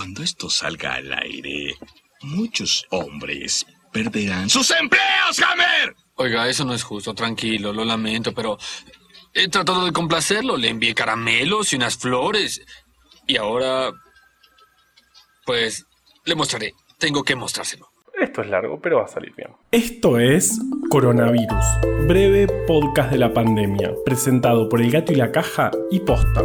Cuando esto salga al aire, muchos hombres perderán sus empleos, Hammer. Oiga, eso no es justo, tranquilo, lo lamento, pero he tratado de complacerlo, le envié caramelos y unas flores. Y ahora, pues, le mostraré. Tengo que mostrárselo. Esto es largo, pero va a salir bien. Esto es Coronavirus, breve podcast de la pandemia, presentado por El Gato y la Caja y Posta.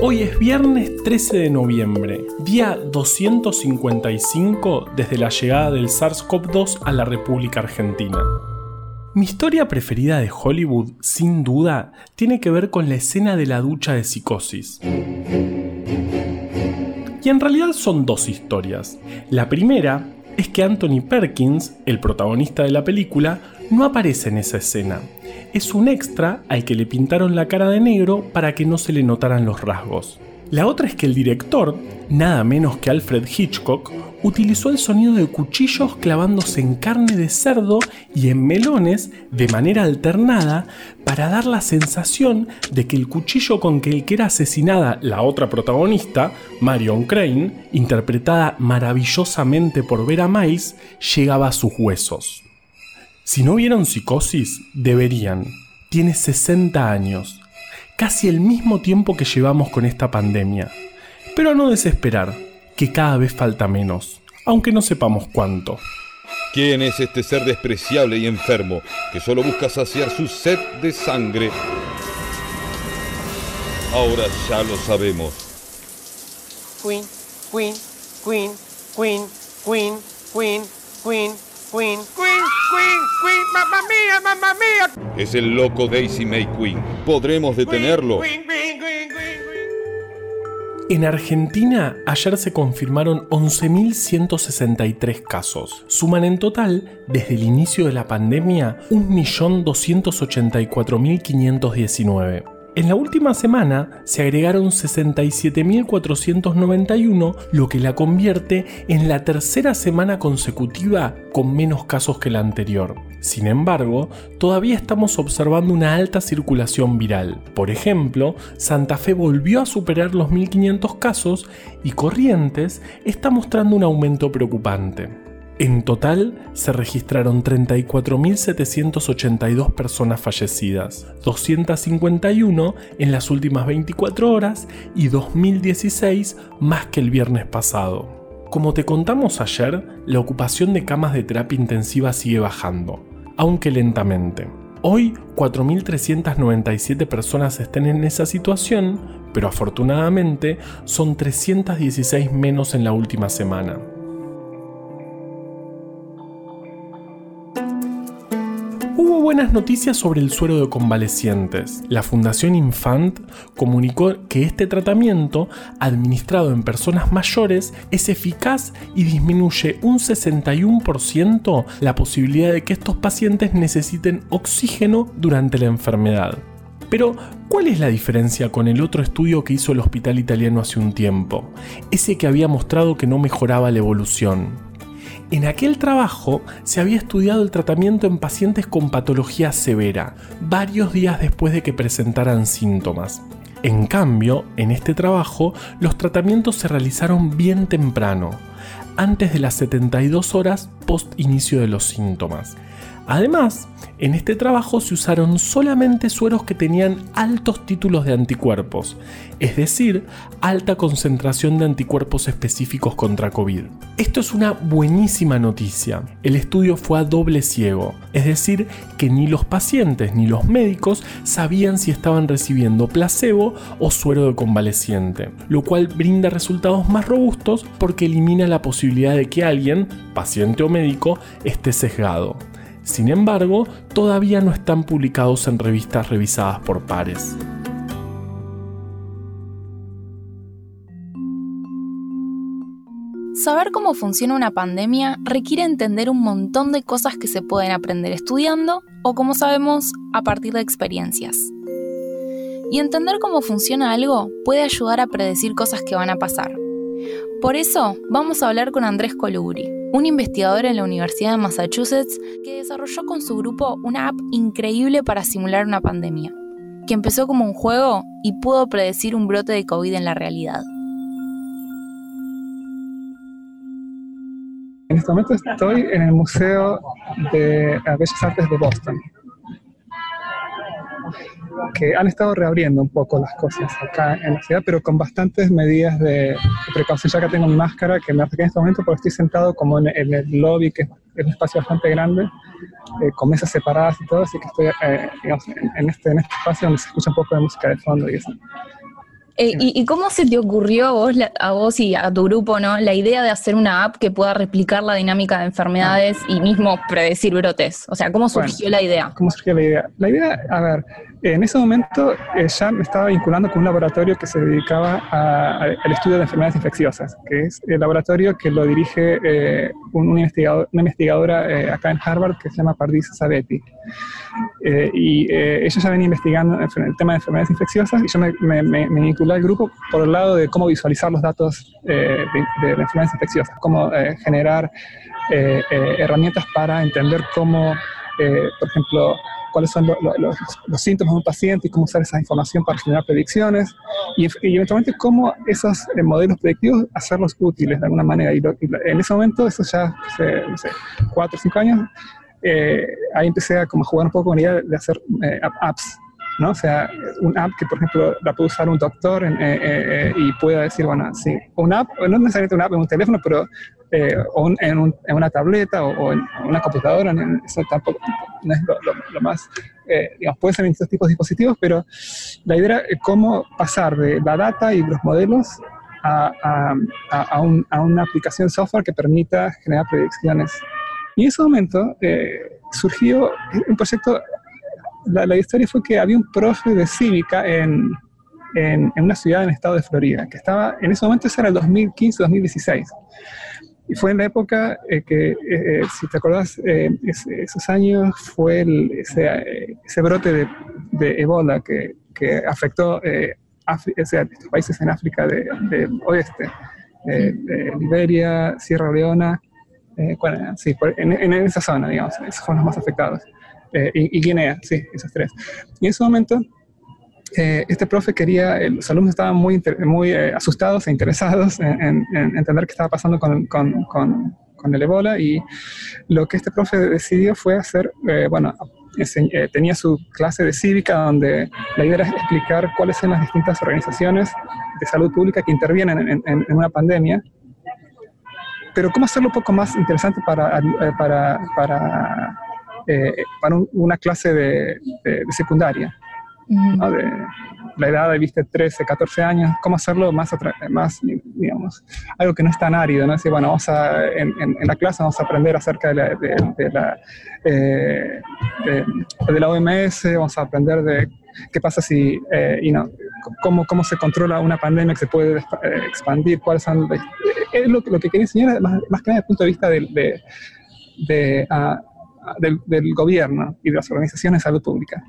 Hoy es viernes 13 de noviembre, día 255 desde la llegada del SARS-CoV-2 a la República Argentina. Mi historia preferida de Hollywood, sin duda, tiene que ver con la escena de la ducha de psicosis. Y en realidad son dos historias. La primera es que Anthony Perkins, el protagonista de la película, no aparece en esa escena. Es un extra al que le pintaron la cara de negro para que no se le notaran los rasgos. La otra es que el director, nada menos que Alfred Hitchcock, utilizó el sonido de cuchillos clavándose en carne de cerdo y en melones de manera alternada para dar la sensación de que el cuchillo con que el que era asesinada la otra protagonista, Marion Crane, interpretada maravillosamente por Vera Miles, llegaba a sus huesos. Si no vieron Psicosis, deberían. Tiene 60 años casi el mismo tiempo que llevamos con esta pandemia. Pero no desesperar, que cada vez falta menos, aunque no sepamos cuánto. ¿Quién es este ser despreciable y enfermo que solo busca saciar su sed de sangre? Ahora ya lo sabemos. Queen, Queen, Queen, Queen, Queen, Queen, Queen, Queen, Queen, Queen, Queen, mamma mía, mamma mía. Es el loco Daisy May Queen. ¿Podremos detenerlo? En Argentina ayer se confirmaron 11.163 casos. Suman en total, desde el inicio de la pandemia, 1.284.519. En la última semana se agregaron 67.491, lo que la convierte en la tercera semana consecutiva con menos casos que la anterior. Sin embargo, todavía estamos observando una alta circulación viral. Por ejemplo, Santa Fe volvió a superar los 1.500 casos y Corrientes está mostrando un aumento preocupante. En total se registraron 34.782 personas fallecidas, 251 en las últimas 24 horas y 2.016 más que el viernes pasado. Como te contamos ayer, la ocupación de camas de terapia intensiva sigue bajando, aunque lentamente. Hoy 4.397 personas están en esa situación, pero afortunadamente son 316 menos en la última semana. Buenas noticias sobre el suero de convalecientes. La Fundación Infant comunicó que este tratamiento, administrado en personas mayores, es eficaz y disminuye un 61% la posibilidad de que estos pacientes necesiten oxígeno durante la enfermedad. Pero, ¿cuál es la diferencia con el otro estudio que hizo el hospital italiano hace un tiempo? Ese que había mostrado que no mejoraba la evolución. En aquel trabajo se había estudiado el tratamiento en pacientes con patología severa, varios días después de que presentaran síntomas. En cambio, en este trabajo, los tratamientos se realizaron bien temprano, antes de las 72 horas post inicio de los síntomas. Además, en este trabajo se usaron solamente sueros que tenían altos títulos de anticuerpos, es decir, alta concentración de anticuerpos específicos contra COVID. Esto es una buenísima noticia. El estudio fue a doble ciego, es decir, que ni los pacientes ni los médicos sabían si estaban recibiendo placebo o suero de convaleciente, lo cual brinda resultados más robustos porque elimina la posibilidad de que alguien, paciente o médico, esté sesgado. Sin embargo, todavía no están publicados en revistas revisadas por pares. Saber cómo funciona una pandemia requiere entender un montón de cosas que se pueden aprender estudiando o, como sabemos, a partir de experiencias. Y entender cómo funciona algo puede ayudar a predecir cosas que van a pasar. Por eso, vamos a hablar con Andrés Colubri, un investigador en la Universidad de Massachusetts que desarrolló con su grupo una app increíble para simular una pandemia, que empezó como un juego y pudo predecir un brote de COVID en la realidad. En este momento estoy en el Museo de Bellas Artes de Boston, que han estado reabriendo un poco las cosas acá en la ciudad, pero con bastantes medidas de, precaución. Ya que tengo mi máscara, que me afecta en este momento porque estoy sentado como en, el lobby, que es, un espacio bastante grande, eh, con mesas separadas y todo, así que estoy eh, digamos, en, este, en este espacio donde se escucha un poco de música de fondo y eso. Eh, y, cómo se te ocurrió a vos, a vos y a tu grupo, ¿no? La idea de hacer una app que pueda replicar la dinámica de enfermedades y mismo predecir brotes. O sea, ¿cómo surgió la idea? ¿Cómo surgió la idea? La idea, a ver, en ese momento eh, ya me estaba vinculando con un laboratorio que se dedicaba al estudio de enfermedades infecciosas, que es el laboratorio que lo dirige eh, un, investigador, una investigadora eh, acá en Harvard que se llama Pardis Sabetti. y ella ya venía investigando el tema de enfermedades infecciosas y yo me, me, vinculé al grupo por el lado de cómo visualizar los datos de, de, enfermedades infecciosas, cómo generar herramientas para entender cómo, por ejemplo, cuáles son los síntomas de un paciente y cómo usar esa información para generar predicciones y, eventualmente cómo esos eh, modelos predictivos hacerlos útiles de alguna manera. Y, en ese momento, eso ya hace, no sé, cuatro o cinco años, eh, ahí empecé a como jugar un poco con la idea de hacer eh, apps ¿no? O sea, un app que, por ejemplo, la puede usar un doctor y pueda decir, bueno, sí, un app, no necesariamente un app en un teléfono, pero eh, o en, una tableta o, en una computadora, eso tampoco no es lo, más, eh, digamos, puede ser en distintos tipos de dispositivos, pero la idea era cómo pasar de la data y los modelos a, a, una aplicación software que permita generar predicciones. Y en ese momento eh, surgió un proyecto, la, la, historia fue que había un profe de cívica en, en, en, una ciudad en el estado de Florida, que estaba, en ese momento, ese era el 2015-2016. Y fue en la época eh, que, eh, eh, si te acordás, esos años fue ese, ese, brote de, de Ebola que, que afectó a estos países en África del oeste, Liberia, Sierra Leona, sí, en, en, esa zona, digamos, esos fueron los más afectados. Y, y, Guinea, sí, esos tres. Y en ese momento eh, este profe quería, eh, los alumnos estaban muy, muy eh, asustados e interesados en, entender qué estaba pasando con, con, con, el ébola y lo que este profe decidió fue hacer, bueno, tenía su clase de cívica donde la idea era explicar cuáles son las distintas organizaciones de salud pública que intervienen en, una pandemia, pero cómo hacerlo un poco más interesante para, para, para, para una clase de secundaria. De la edad de, viste, 13, 14 años, cómo hacerlo más, más digamos, algo que no es tan árido, ¿no? Decir, bueno, vamos a, en, en, la clase vamos a aprender acerca de la, de, la, eh, de, la OMS, vamos a aprender de qué pasa si, eh, no, cómo, cómo se controla una pandemia que se puede eh, expandir, cuáles son, es lo, lo, que quería enseñar, más, más que nada desde el punto de vista de, de, ah, del, gobierno y de las organizaciones de salud pública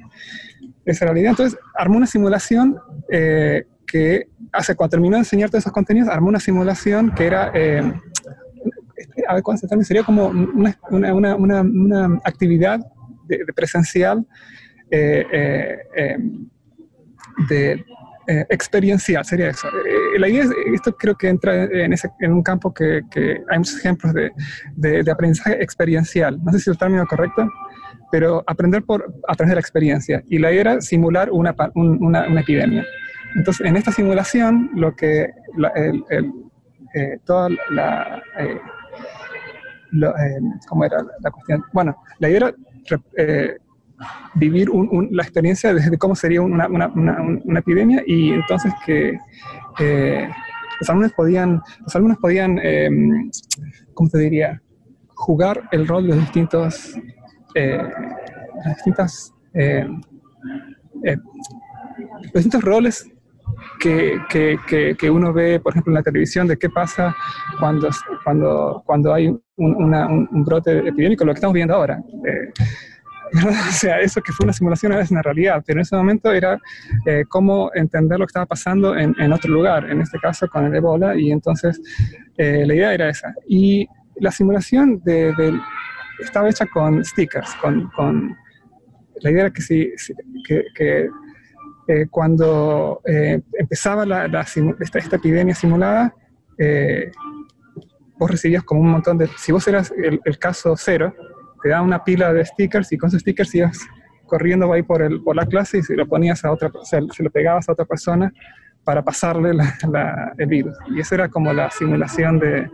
esa realidad. Entonces, armó una simulación eh, que, hace, cuando terminó de enseñar todos esos contenidos, armó una simulación que era, eh, a ver, ¿cuál se Sería como una, una, una, una actividad de, presencial eh, de experiencial, sería eso. la idea es, esto creo que entra en, un campo que, hay muchos ejemplos de, aprendizaje experiencial. No sé si el término correcto pero aprender por a través de la experiencia. Y la idea era simular una, una, epidemia. Entonces, en esta simulación, lo que eh, toda la... Eh, eh, ¿Cómo era la cuestión? Bueno, la idea era vivir la experiencia desde cómo sería una, una, epidemia y entonces que los alumnos podían, los alumnos podían ¿cómo te diría? jugar el rol de los distintos eh, las distintas, eh, eh, los distintos roles que, que, que, uno ve, por ejemplo, en la televisión, de qué pasa cuando, cuando, cuando hay un, un, brote epidémico, lo que estamos viendo ahora. o sea, eso que fue una simulación ahora es una realidad, pero en ese momento era cómo entender lo que estaba pasando en, en, otro lugar, en este caso con el ébola, y entonces la idea era esa. Y la simulación de, de, estaba hecha con stickers, con, con la idea era que, si, que, que eh, cuando eh, empezaba la, esta, esta, epidemia simulada, eh, vos recibías como un montón de, si vos eras el, el caso cero, te daban una pila de stickers y con esos stickers ibas corriendo ahí por, el, por la clase y se lo ponías a otra, o sea, se lo pegabas a otra persona para pasarle la, la, el virus. Y eso era como la simulación de,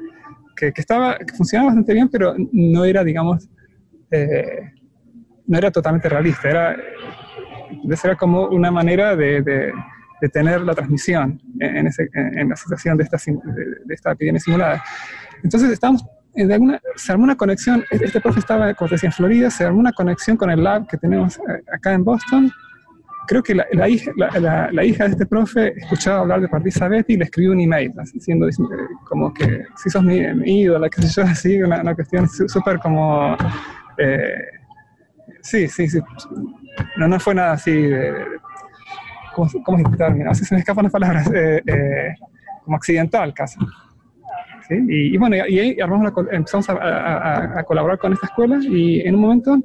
que, que, estaba, que funcionaba bastante bien, pero no era, digamos, eh, no era totalmente realista, era, era como una manera de, de, de tener la transmisión en, ese, en, la situación de esta, de, de esta epidemia simulada. Entonces estábamos de alguna, se armó una conexión, este profe estaba, como decía, en Florida, se armó una conexión con el lab que tenemos eh, acá en Boston. Creo que la, la, hija, la, la hija, de este profe escuchaba hablar de Partisa Betty y le escribió un email, diciendo, como que si sos mi, mi ídola, qué sé yo, así, una, una cuestión súper como... Eh, sí, sí, sí. No, no fue nada así de... de ¿Cómo, cómo se, se me escapan las palabras? Eh, eh, como accidental casi. Y, bueno, y ahí empezamos a, colaborar con esta escuela y en un momento,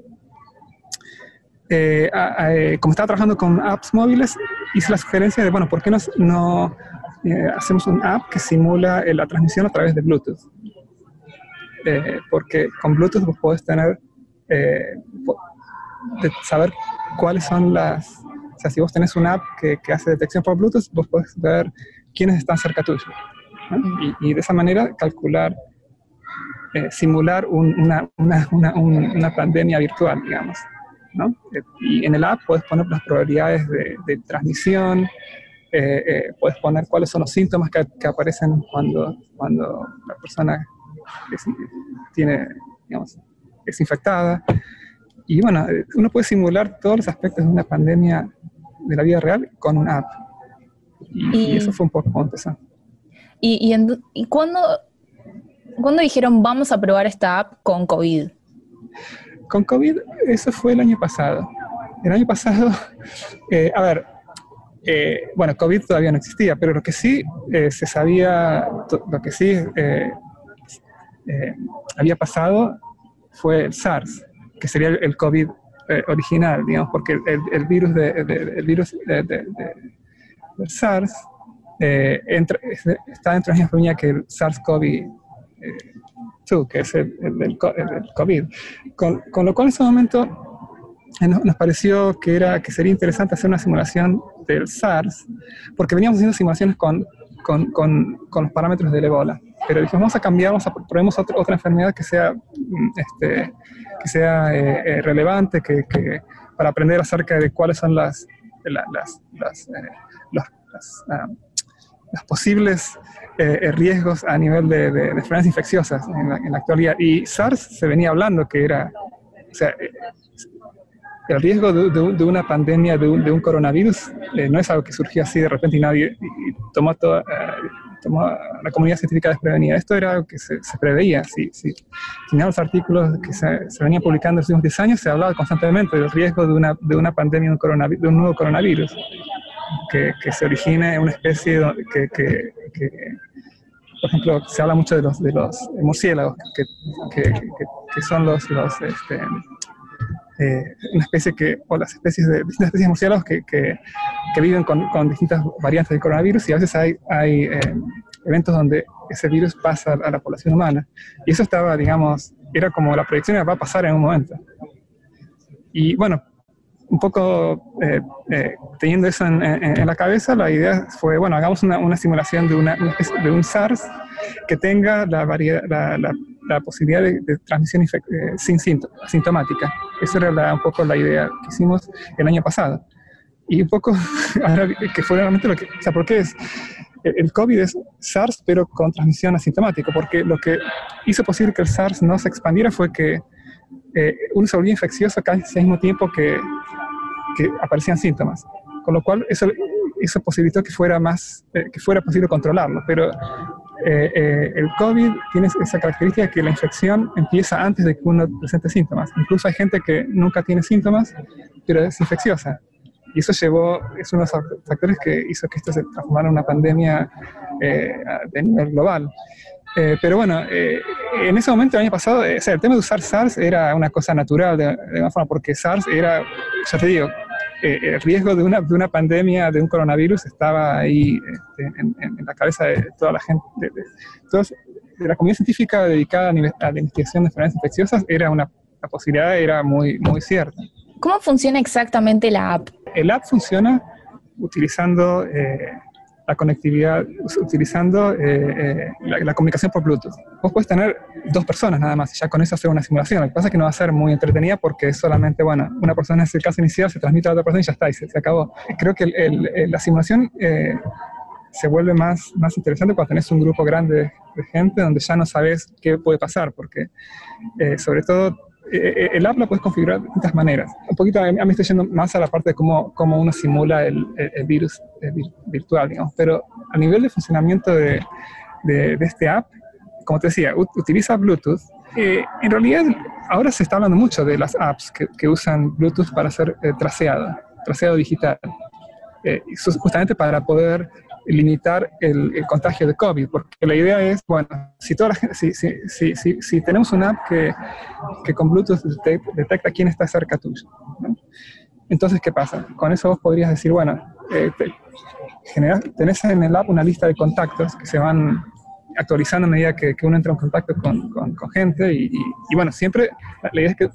eh, a, como estaba trabajando con apps móviles, hice la sugerencia de, bueno, ¿por qué nos, no eh, hacemos un app que simula eh, la transmisión a través de Bluetooth? porque con Bluetooth vos podés tener, saber cuáles son las, o sea, si vos tenés una app que, que hace detección por Bluetooth, vos podés ver quiénes están cerca tuyo. Y, y, de esa manera calcular, eh, simular un, una, una, una, una, pandemia virtual, digamos. ¿no? Y en el app puedes poner las probabilidades de, de transmisión, eh, eh, puedes poner cuáles son los síntomas que, que, aparecen cuando, cuando la persona es, tiene, digamos, es infectada. Y bueno, uno puede simular todos los aspectos de una pandemia de la vida real con una app. Y, y, y eso fue un poco empezó. ¿Y, y, en, y cuándo, dijeron vamos a probar esta app con COVID? Con COVID, eso fue el año pasado. El año pasado, eh, a ver, eh, bueno, COVID todavía no existía, pero lo que sí eh, se sabía, lo que sí había pasado fue el SARS, que sería el, COVID original, digamos, porque el, virus, de, de, el virus de, del SARS eh, está dentro de la familia que el SARS-CoV-2, eh, que es el, el, el, el COVID. Con, con, lo cual en ese momento eh, nos, pareció que, era, que sería interesante hacer una simulación del SARS, porque veníamos haciendo simulaciones con, con, con, con los parámetros del Ebola. Pero dijimos, vamos a cambiar, vamos a probemos otra, otra enfermedad que sea, mm, este, que sea eh, eh, relevante, que, que, para aprender acerca de cuáles son las, las, las, eh, los, las um, los posibles eh, riesgos a nivel de, de, de enfermedades infecciosas en la, en la, actualidad. Y SARS se venía hablando que era, o sea, eh, el riesgo de, de, una pandemia, de un, coronavirus, eh, no es algo que surgió así de repente y nadie y, y tomó, toda, tomó a la comunidad científica desprevenida. Esto era algo que se, preveía. Si, si, los artículos que se, se, venían publicando en los últimos 10 años, se hablaba constantemente del riesgo de una, de una pandemia, de un nuevo coronavirus que, que se origine una especie que, que, que, por ejemplo, se habla mucho de los, de los murciélagos, que, que son los, los este, eh, una especie que, o las especies de distintas especies de murciélagos que, que, que viven con, con, distintas variantes del coronavirus y a veces hay, hay eh, eventos donde ese virus pasa a la población humana. Y eso estaba, digamos, era como la proyección va a pasar en un momento. Y bueno, un poco eh, eh, teniendo eso en, la cabeza, la idea fue, bueno, hagamos una, simulación de, un SARS que tenga la, posibilidad de, transmisión eh, sin sintomática. Esa era un poco la idea que hicimos el año pasado. Y un poco, ahora que fue realmente lo que, o sea, ¿por qué es? El COVID es SARS, pero con transmisión asintomática, porque lo que hizo posible que el SARS no se expandiera fue que eh, uno se volvía infeccioso casi al mismo tiempo que, aparecían síntomas. Con lo cual, eso, eso posibilitó que fuera, más, eh, que fuera posible controlarlo. Pero eh, eh, el COVID tiene esa característica que la infección empieza antes de que uno presente síntomas. Incluso hay gente que nunca tiene síntomas, pero es infecciosa. Y eso llevó, es uno de los factores que hizo que esto se transformara en una pandemia de nivel global. Eh, pero bueno, eh, en ese momento, el año pasado, o sea, el tema de usar SARS era una cosa natural de, de alguna forma, porque SARS era, ya te digo, eh, el riesgo de una, de una pandemia, de un coronavirus, estaba ahí este, en, en, la cabeza de toda la gente. De, todos, de la comunidad científica dedicada a, la investigación de enfermedades infecciosas era una, la posibilidad era muy, muy cierta. ¿Cómo funciona exactamente la app? El app funciona utilizando eh, la conectividad, utilizando eh, eh, la, comunicación por Bluetooth. Vos puedes tener dos personas nada más y ya con eso hacer una simulación. Lo que pasa es que no va a ser muy entretenida porque es solamente, bueno, una persona en el caso inicial se transmite a otra persona y ya está, y se, acabó. Creo que la simulación se vuelve más, más interesante cuando tenés un grupo grande de gente donde ya no sabes qué puede pasar, porque sobre todo eh, el app lo puedes configurar de distintas maneras. Un poquito, a mí estoy yendo más a la parte de cómo, cómo uno simula el, virus virtual, digamos, pero a nivel de funcionamiento de, de, este app, como te decía, utiliza Bluetooth. Eh, en realidad, ahora se está hablando mucho de las apps que, que usan Bluetooth para hacer eh, traseado, traseado digital, justamente para poder limitar el, contagio de COVID, porque la idea es, bueno, si, toda la si, si, si, si tenemos una app que, que con Bluetooth detecta quién está cerca tuyo, entonces, ¿qué pasa? Con eso vos podrías decir, bueno, eh, tenés en el app una lista de contactos que se van actualizando a medida que, que uno entra en contacto con, con, gente y, y, bueno, siempre la idea es que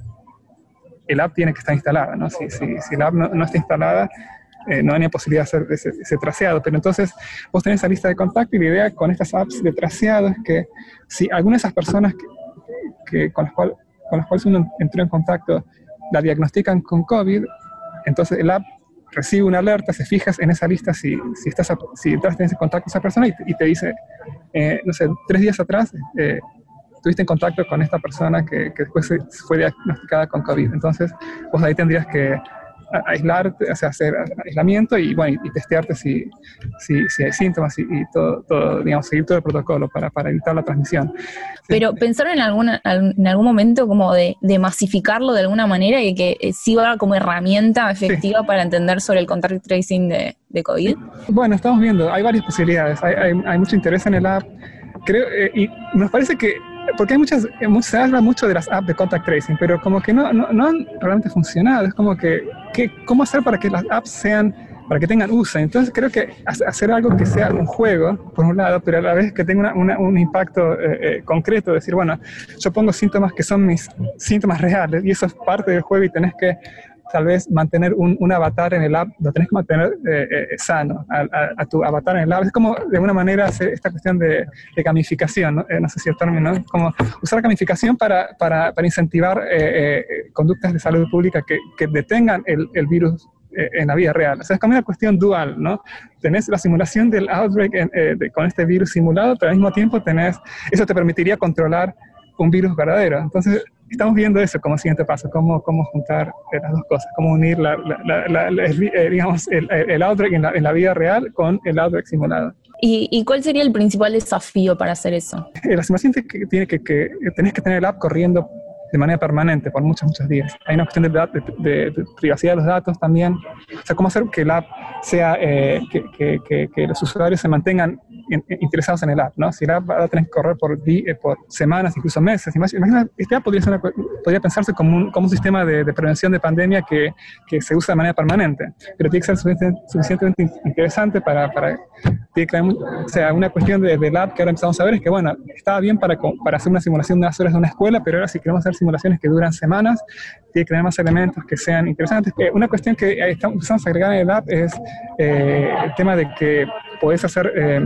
el app tiene que estar instalada, ¿no? Si, si, si el app no, no está instalada, eh, no hay posibilidad de hacer ese, traseado. Pero entonces vos tenés esa lista de contacto y la idea con estas apps de traseado es que si alguna de esas personas que, con, las cual, con las cuales uno entró en contacto la diagnostican con COVID, entonces el app recibe una alerta, se fijas en esa lista si, si, estás si entraste en ese contacto con esa persona y, te dice, eh, no sé, tres días atrás eh, tuviste en contacto con esta persona que, que después fue diagnosticada con COVID. Entonces, vos ahí tendrías que aislarte, o sea, hacer aislamiento y, bueno, y, testearte si, si, si, hay síntomas y, todo, todo, digamos, seguir todo el protocolo para, para evitar la transmisión. Pero pensaron en, alguna, en algún momento como de, de, masificarlo de alguna manera y que eh, sirva como herramienta efectiva para entender sobre el contact tracing de, de, COVID. Bueno, estamos viendo, hay varias posibilidades, hay, hay, hay mucho interés en el app. Creo, eh, y nos parece que porque hay muchas, se habla mucho de las apps de contact tracing, pero como que no, no, no han realmente funcionado. Es como que, que, ¿cómo hacer para que las apps sean, para que tengan uso? Entonces creo que hacer algo que sea un juego, por un lado, pero a la vez que tenga una, un impacto eh, eh, concreto, decir, bueno, yo pongo síntomas que son mis síntomas reales y eso es parte del juego y tenés que tal vez mantener un, un, avatar en el app, lo tenés que mantener eh, eh, sano, a, tu avatar en el app. Es como de alguna manera hacer esta cuestión de, de gamificación, ¿no? Eh, no sé si el término, ¿no? como usar gamificación para, para, para incentivar conductas de salud pública que, que detengan el, el virus en la vida real. O sea, es como una cuestión dual, ¿no? Tenés la simulación del outbreak con este virus simulado, pero al mismo tiempo tenés, eso te permitiría controlar un virus verdadero. Entonces, estamos viendo eso como siguiente paso, cómo, cómo juntar las dos cosas, cómo unir la, eh, digamos, el, el outbreak en la, en la, vida real con el outbreak simulado. ¿Y, ¿Y, cuál sería el principal desafío para hacer eso? Eh, la simulación que, tiene que, que tenés que tener el app corriendo de manera permanente por muchos, muchos días. Hay una cuestión de, de, privacidad de los datos también. O sea, cómo hacer que el app sea, eh, que, que, que, los usuarios se mantengan interesados en el app, ¿no? Si el app va a tener que correr por, eh, por semanas, incluso meses. Imagina, este app podría, ser podría pensarse como un, como un sistema de, prevención de pandemia que, que, se usa de manera permanente, pero tiene que ser suficientemente, interesante para, para o sea, una cuestión de, del app que ahora empezamos a ver es que, bueno, estaba bien para, para hacer una simulación de unas horas de una escuela, pero ahora si queremos hacer simulaciones que duran semanas, tiene que tener más elementos que sean interesantes. Eh, una cuestión que estamos a agregar en el app es eh, el tema de que podés hacer eh,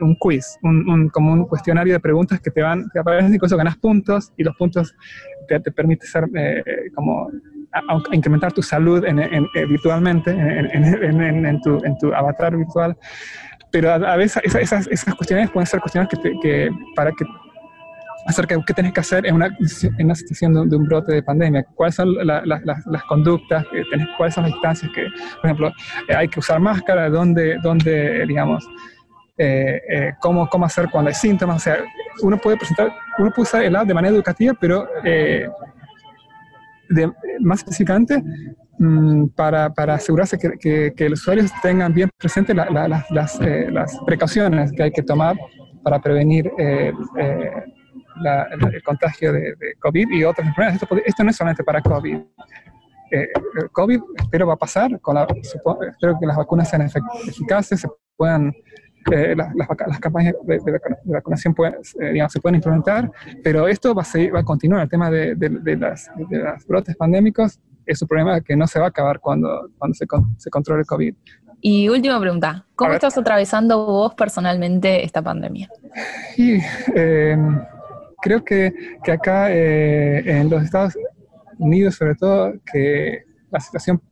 un quiz, un, como un cuestionario de preguntas que te van, te aparecen eso ganas puntos y los puntos te, te permite ser como a, incrementar tu salud en, virtualmente, en, tu, en tu avatar virtual pero a, veces esas, esas, cuestiones pueden ser cuestiones que, que para que acerca de qué tenés que hacer en una, en una situación de, un brote de pandemia, cuáles son las conductas, que tenés, cuáles son las instancias que, por ejemplo, eh, hay que usar máscara, dónde, dónde digamos, eh, eh, cómo, cómo hacer cuando hay síntomas, o sea, uno puede presentar, uno puede usar el app de manera educativa, pero de, más específicamente mm, para, para, asegurarse que, que, los usuarios tengan bien presentes las, las, precauciones que hay que tomar para prevenir el, contagio de, COVID y otras enfermedades. Esto, no es solamente para COVID. Eh, COVID espero va a pasar, con la, espero que las vacunas sean eficaces, se puedan eh, las, las, las, campañas de, de, vacunación pueden, eh, digamos, se pueden implementar, pero esto va a, seguir, va a continuar. El tema de, de las, de los brotes pandémicos es un problema que no se va a acabar cuando, cuando se, se controle el COVID. Y última pregunta, ¿cómo estás atravesando vos personalmente esta pandemia? Y, eh, creo que, que acá eh, en los Estados Unidos, sobre todo, que la situación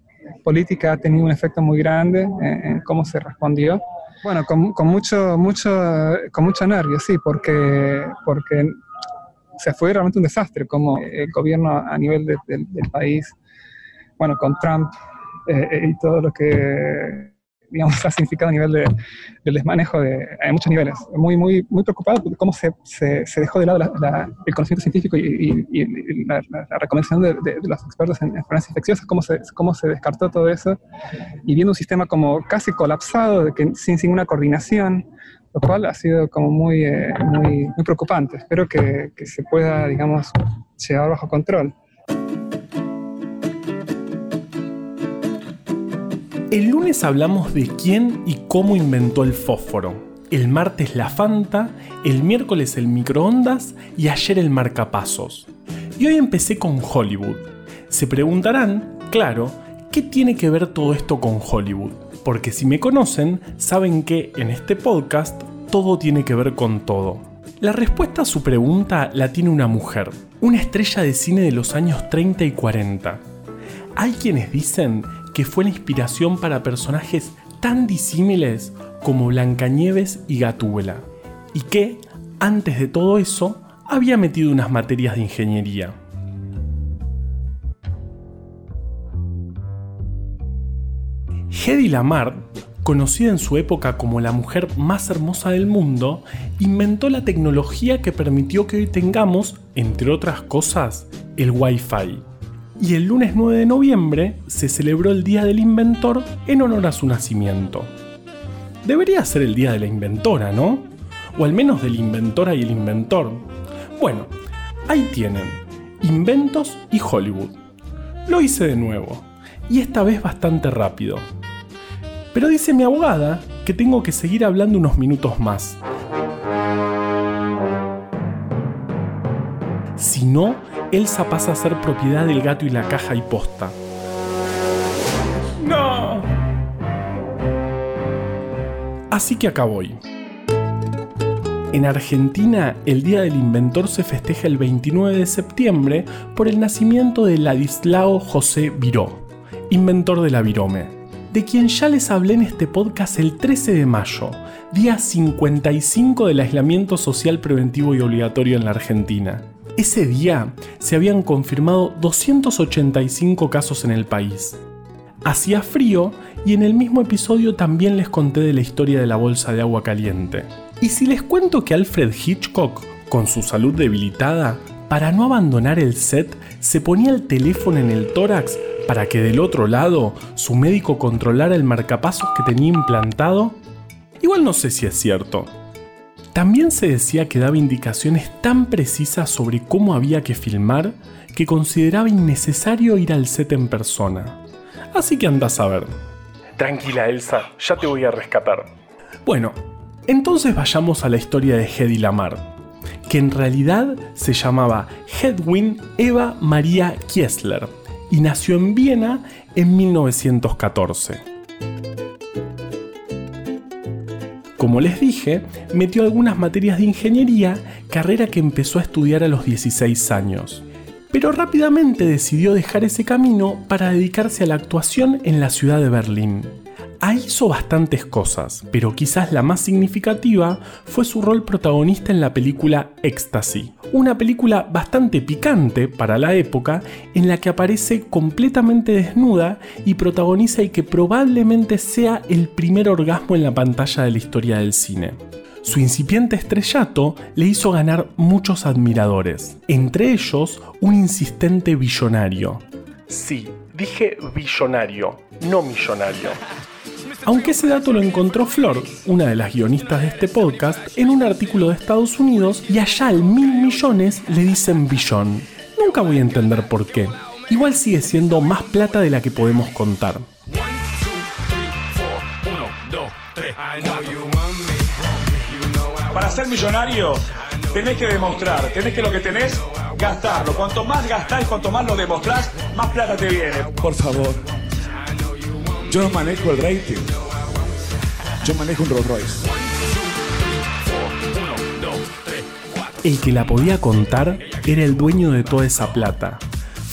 política ha tenido un efecto muy grande en, cómo se respondió. Bueno, con, mucho, mucho, con mucho nervio, sí, porque, porque se fue realmente un desastre como el gobierno a nivel del país, bueno, con Trump eh, y todo lo que digamos, ha significado a nivel de, del desmanejo de, a muchos niveles. Muy, muy, muy preocupado por cómo se, se, se dejó de lado el conocimiento científico y, y, la, recomendación de, los expertos en enfermedades infecciosas, cómo se, cómo se descartó todo eso, y viendo un sistema como casi colapsado, de que, sin ninguna coordinación, lo cual ha sido como muy, eh, muy, muy preocupante. Espero que, que se pueda, digamos, llevar bajo control. El lunes hablamos de quién y cómo inventó el fósforo. El martes la Fanta, el miércoles el microondas y ayer el marcapasos. Y hoy empecé con Hollywood. Se preguntarán, claro, ¿qué tiene que ver todo esto con Hollywood? Porque si me conocen, saben que en este podcast todo tiene que ver con todo. La respuesta a su pregunta la tiene una mujer, una estrella de cine de los años 30 y 40. Hay quienes dicen que fue la inspiración para personajes tan disímiles como Blancanieves y Gatúbela, y que, antes de todo eso, había metido unas materias de ingeniería. Hedy Lamar, conocida en su época como la mujer más hermosa del mundo, inventó la tecnología que permitió que hoy tengamos, entre otras cosas, el Wi-Fi y el lunes 9 de noviembre se celebró el Día del Inventor en honor a su nacimiento. Debería ser el Día de la Inventora, ¿no? O al menos del Inventora y el Inventor. Bueno, ahí tienen, Inventos y Hollywood. Lo hice de nuevo, y esta vez bastante rápido. Pero dice mi abogada que tengo que seguir hablando unos minutos más. Si no, Elsa pasa a ser propiedad del gato y la caja y posta. ¡No! Así que acá voy. En Argentina, el Día del Inventor se festeja el 29 de septiembre por el nacimiento de Ladislao José Viró, inventor de la virome, de quien ya les hablé en este podcast el 13 de mayo, día 55 del aislamiento social preventivo y obligatorio en la Argentina. Ese día se habían confirmado 285 casos en el país. Hacía frío y en el mismo episodio también les conté de la historia de la bolsa de agua caliente. Y si les cuento que Alfred Hitchcock, con su salud debilitada, para no abandonar el set, se ponía el teléfono en el tórax para que del otro lado su médico controlara el marcapasos que tenía implantado? Igual no sé si es cierto. También se decía que daba indicaciones tan precisas sobre cómo había que filmar que consideraba innecesario ir al set en persona. Así que andás a ver. Tranquila Elsa, ya te voy a rescatar. Bueno, entonces vayamos a la historia de Hedy Lamar, que en realidad se llamaba Hedwin Eva María Kiesler y nació en Viena en 1914. Como les dije, metió algunas materias de ingeniería, carrera que empezó a estudiar a los 16 años. Pero rápidamente decidió dejar ese camino para dedicarse a la actuación en la ciudad de Berlín. Ahí hizo bastantes cosas, pero quizás la más significativa fue su rol protagonista en la película Ecstasy, una película bastante picante para la época en la que aparece completamente desnuda y protagoniza y que probablemente sea el primer orgasmo en la pantalla de la historia del cine. Su incipiente estrellato le hizo ganar muchos admiradores, entre ellos un insistente billonario. Sí, dije billonario, no millonario. Aunque ese dato lo encontró Flor, una de las guionistas de este podcast, en un artículo de Estados Unidos y allá al mil millones le dicen billón. Nunca voy a entender por qué. Igual sigue siendo más plata de la que podemos contar. para ser millonario tenés que demostrar, tenés que lo que tenés, gastarlo. Cuanto más gastás, cuanto más lo demostrás, más plata te viene. Por favor. Yo no manejo el rating. Yo manejo un Rolls Royce. El que la podía contar era el dueño de toda esa plata,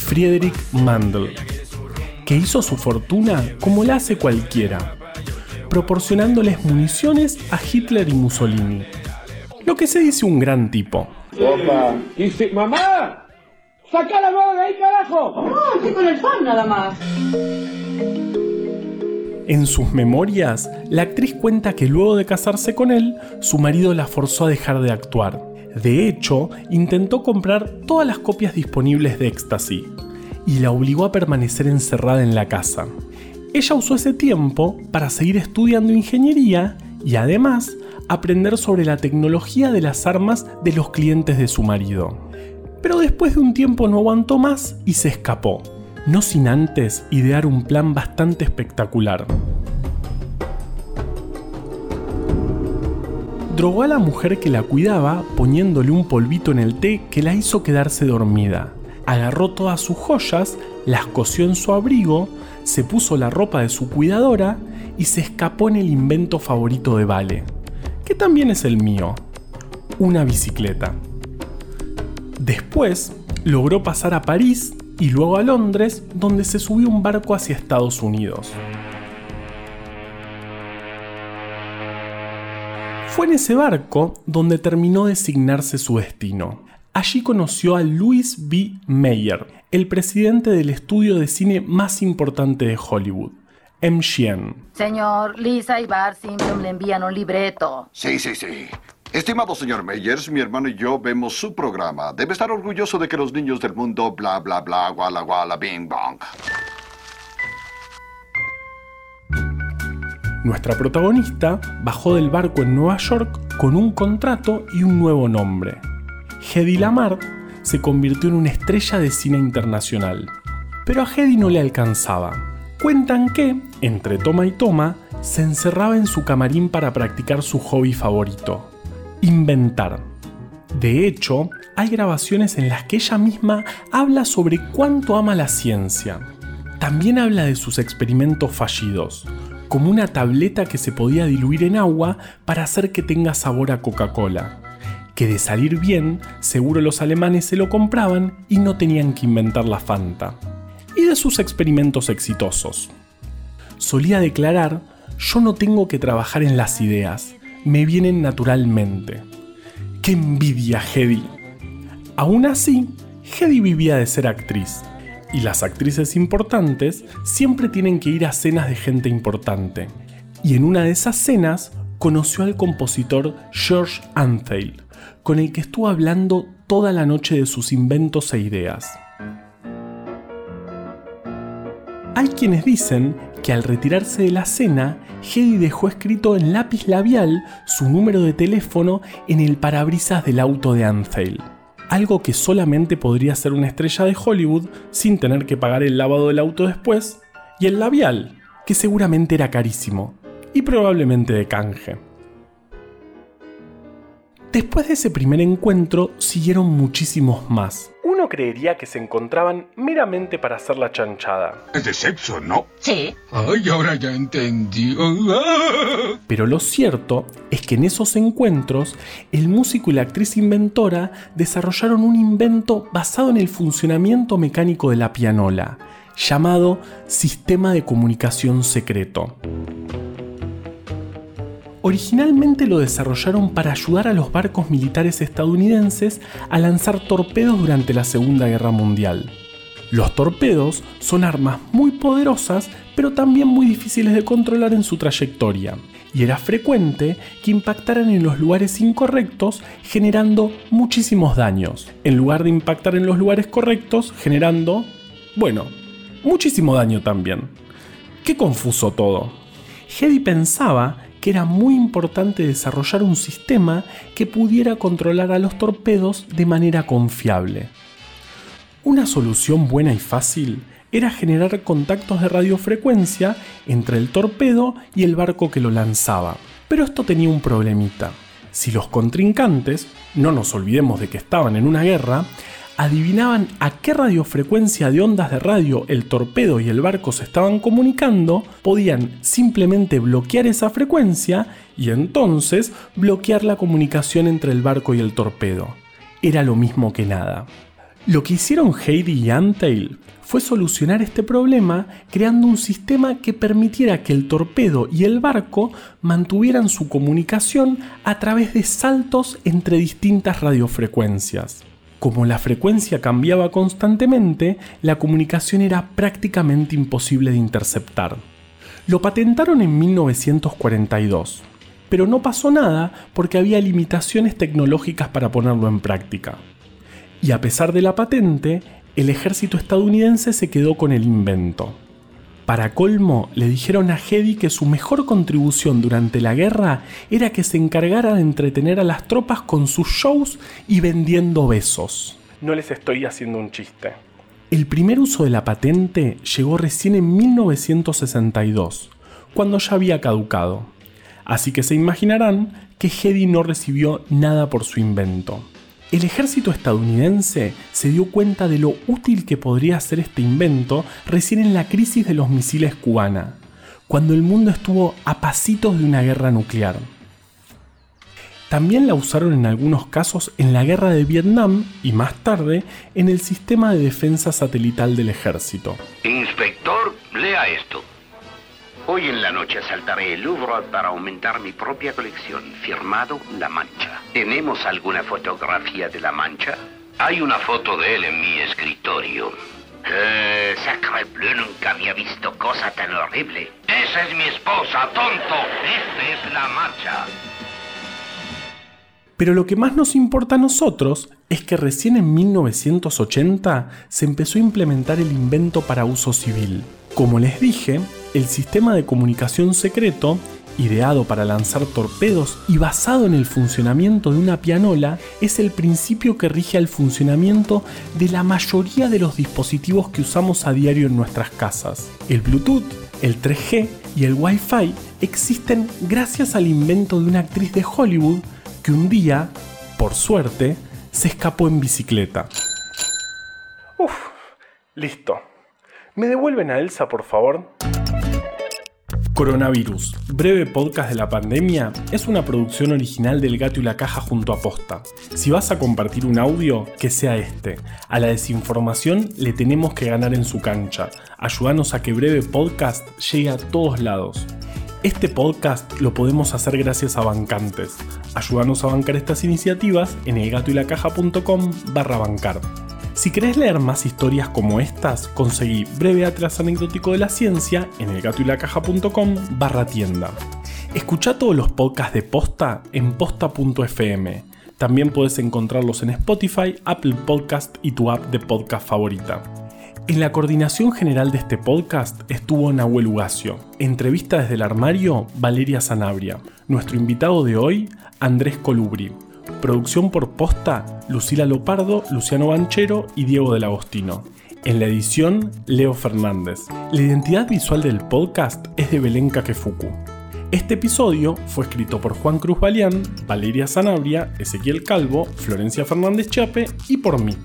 Friedrich Mandel, que hizo su fortuna como la hace cualquiera, proporcionándoles municiones a Hitler y Mussolini. Lo que se dice un gran tipo. Opa. ¡Mamá! ¡Saca la mano de ahí, carajo! No, estoy con el fan nada más. En sus memorias, la actriz cuenta que luego de casarse con él, su marido la forzó a dejar de actuar. De hecho, intentó comprar todas las copias disponibles de Ecstasy y la obligó a permanecer encerrada en la casa. Ella usó ese tiempo para seguir estudiando ingeniería y además aprender sobre la tecnología de las armas de los clientes de su marido. Pero después de un tiempo no aguantó más y se escapó, no sin antes idear un plan bastante espectacular. Drogó a la mujer que la cuidaba poniéndole un polvito en el té que la hizo quedarse dormida. Agarró todas sus joyas, las cosió en su abrigo, se puso la ropa de su cuidadora y se escapó en el invento favorito de Vale, que también es el mío, una bicicleta. Después logró pasar a París y luego a Londres, donde se subió un barco hacia Estados Unidos. Fue en ese barco donde terminó de asignarse su destino. Allí conoció a Louis B. Mayer, el presidente del estudio de cine más importante de Hollywood, MGM. Señor, Lisa y Bart Simpson le envían un libreto. Sí, sí, sí. Estimado señor Meyers, mi hermano y yo vemos su programa. Debe estar orgulloso de que los niños del mundo bla bla bla, guala guala, bing bong. Nuestra protagonista bajó del barco en Nueva York con un contrato y un nuevo nombre. Hedy Lamar se convirtió en una estrella de cine internacional. Pero a Hedy no le alcanzaba. Cuentan que, entre toma y toma, se encerraba en su camarín para practicar su hobby favorito, inventar. De hecho, hay grabaciones en las que ella misma habla sobre cuánto ama la ciencia. También habla de sus experimentos fallidos, como una tableta que se podía diluir en agua para hacer que tenga sabor a Coca-Cola. Que de salir bien, seguro los alemanes se lo compraban y no tenían que inventar la Fanta. Y de sus experimentos exitosos. Solía declarar, yo no tengo que trabajar en las ideas, me vienen naturalmente. ¡Qué envidia, Hedy! Aún así, Hedy vivía de ser actriz y las actrices importantes siempre tienen que ir a cenas de gente importante. Y en una de esas cenas conoció al compositor George Antheil, con el que estuvo hablando toda la noche de sus inventos e ideas. Hay quienes dicen que al retirarse de la cena, Hedy dejó escrito en lápiz labial su número de teléfono en el parabrisas del auto de Antheil algo que solamente podría ser una estrella de Hollywood sin tener que pagar el lavado del auto después, y el labial, que seguramente era carísimo, y probablemente de canje. Después de ese primer encuentro siguieron muchísimos más. Uno creería que se encontraban meramente para hacer la chanchada. Es de sexo, ¿no? Sí. Ay, ahora ya entendí. Pero lo cierto es que en esos encuentros, el músico y la actriz inventora desarrollaron un invento basado en el funcionamiento mecánico de la pianola, llamado Sistema de Comunicación Secreto. Originalmente lo desarrollaron para ayudar a los barcos militares estadounidenses a lanzar torpedos durante la Segunda Guerra Mundial. Los torpedos son armas muy poderosas, pero también muy difíciles de controlar en su trayectoria, y era frecuente que impactaran en los lugares incorrectos, generando muchísimos daños, en lugar de impactar en los lugares correctos, generando, bueno, muchísimo daño también. Qué confuso todo. Hedy pensaba que era muy importante desarrollar un sistema que pudiera controlar a los torpedos de manera confiable. Una solución buena y fácil era generar contactos de radiofrecuencia entre el torpedo y el barco que lo lanzaba. Pero esto tenía un problemita. si los contrincantes, no nos olvidemos de que estaban en una guerra, adivinaban a qué radiofrecuencia de ondas de radio el torpedo y el barco se estaban comunicando, podían simplemente bloquear esa frecuencia y entonces bloquear la comunicación entre el barco y el torpedo. Era lo mismo que nada. Lo que hicieron Heidi y Antail fue solucionar este problema creando un sistema que permitiera que el torpedo y el barco mantuvieran su comunicación a través de saltos entre distintas radiofrecuencias. Como la frecuencia cambiaba constantemente, la comunicación era prácticamente imposible de interceptar. Lo patentaron en 1942, pero no pasó nada porque había limitaciones tecnológicas para ponerlo en práctica. Y a pesar de la patente, el ejército estadounidense se quedó con el invento. Para colmo, le dijeron a Hedy que su mejor contribución durante la guerra era que se encargara de entretener a las tropas con sus shows y vendiendo besos. No les estoy haciendo un chiste. El primer uso de la patente llegó recién en 1962, cuando ya había caducado. Así que se imaginarán que Hedy no recibió nada por su invento. El ejército estadounidense se dio cuenta de lo útil que podría ser este invento recién en la crisis de los misiles cubana, cuando el mundo estuvo a pasitos de una guerra nuclear. También la usaron en algunos casos en la guerra de Vietnam y más tarde en el sistema de defensa satelital del ejército. Inspector, lea esto. Hoy en la noche asaltaré el Louvre para aumentar mi propia colección. Firmado La Mancha. ¿Tenemos alguna fotografía de La Mancha? Hay una foto de él en mi escritorio. Eh, sacre bleu, nunca había visto cosa tan horrible. Esa es mi esposa, tonto. Esta es La Mancha. Pero lo que más nos importa a nosotros es que recién en 1980 se empezó a implementar el invento para uso civil. Como les dije, el sistema de comunicación secreto, ideado para lanzar torpedos y basado en el funcionamiento de una pianola, es el principio que rige al funcionamiento de la mayoría de los dispositivos que usamos a diario en nuestras casas. El Bluetooth, el 3G y el Wi-Fi existen gracias al invento de una actriz de Hollywood que un día, por suerte, se escapó en bicicleta. Uf, listo. ¿Me devuelven a Elsa, por favor? Coronavirus, breve podcast de la pandemia, es una producción original del Gato y la Caja junto a Posta. Si vas a compartir un audio, que sea este. A la desinformación le tenemos que ganar en su cancha. Ayúdanos a que breve podcast llegue a todos lados. Este podcast lo podemos hacer gracias a bancantes. Ayúdanos a bancar estas iniciativas en elgatoylacaja.com barra bancar. Si querés leer más historias como estas, conseguí Breve Atlas Anecdótico de la Ciencia en elgatoylacaja.com barra tienda. Escucha todos los podcasts de Posta en posta.fm. También puedes encontrarlos en Spotify, Apple Podcast y tu app de podcast favorita. En la coordinación general de este podcast estuvo Nahuel Ugacio. Entrevista desde el armario, Valeria Sanabria. Nuestro invitado de hoy, Andrés Colubri. Producción por posta, Lucila Lopardo, Luciano Banchero y Diego del Agostino. En la edición, Leo Fernández. La identidad visual del podcast es de Belén Kakefuku. Este episodio fue escrito por Juan Cruz Balián, Valeria Sanabria, Ezequiel Calvo, Florencia Fernández Chape y por mí.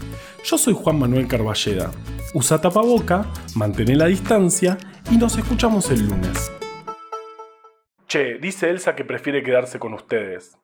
Yo soy Juan Manuel Carballeda. Usa tapaboca, mantén la distancia y nos escuchamos el lunes. Che, dice Elsa que prefiere quedarse con ustedes.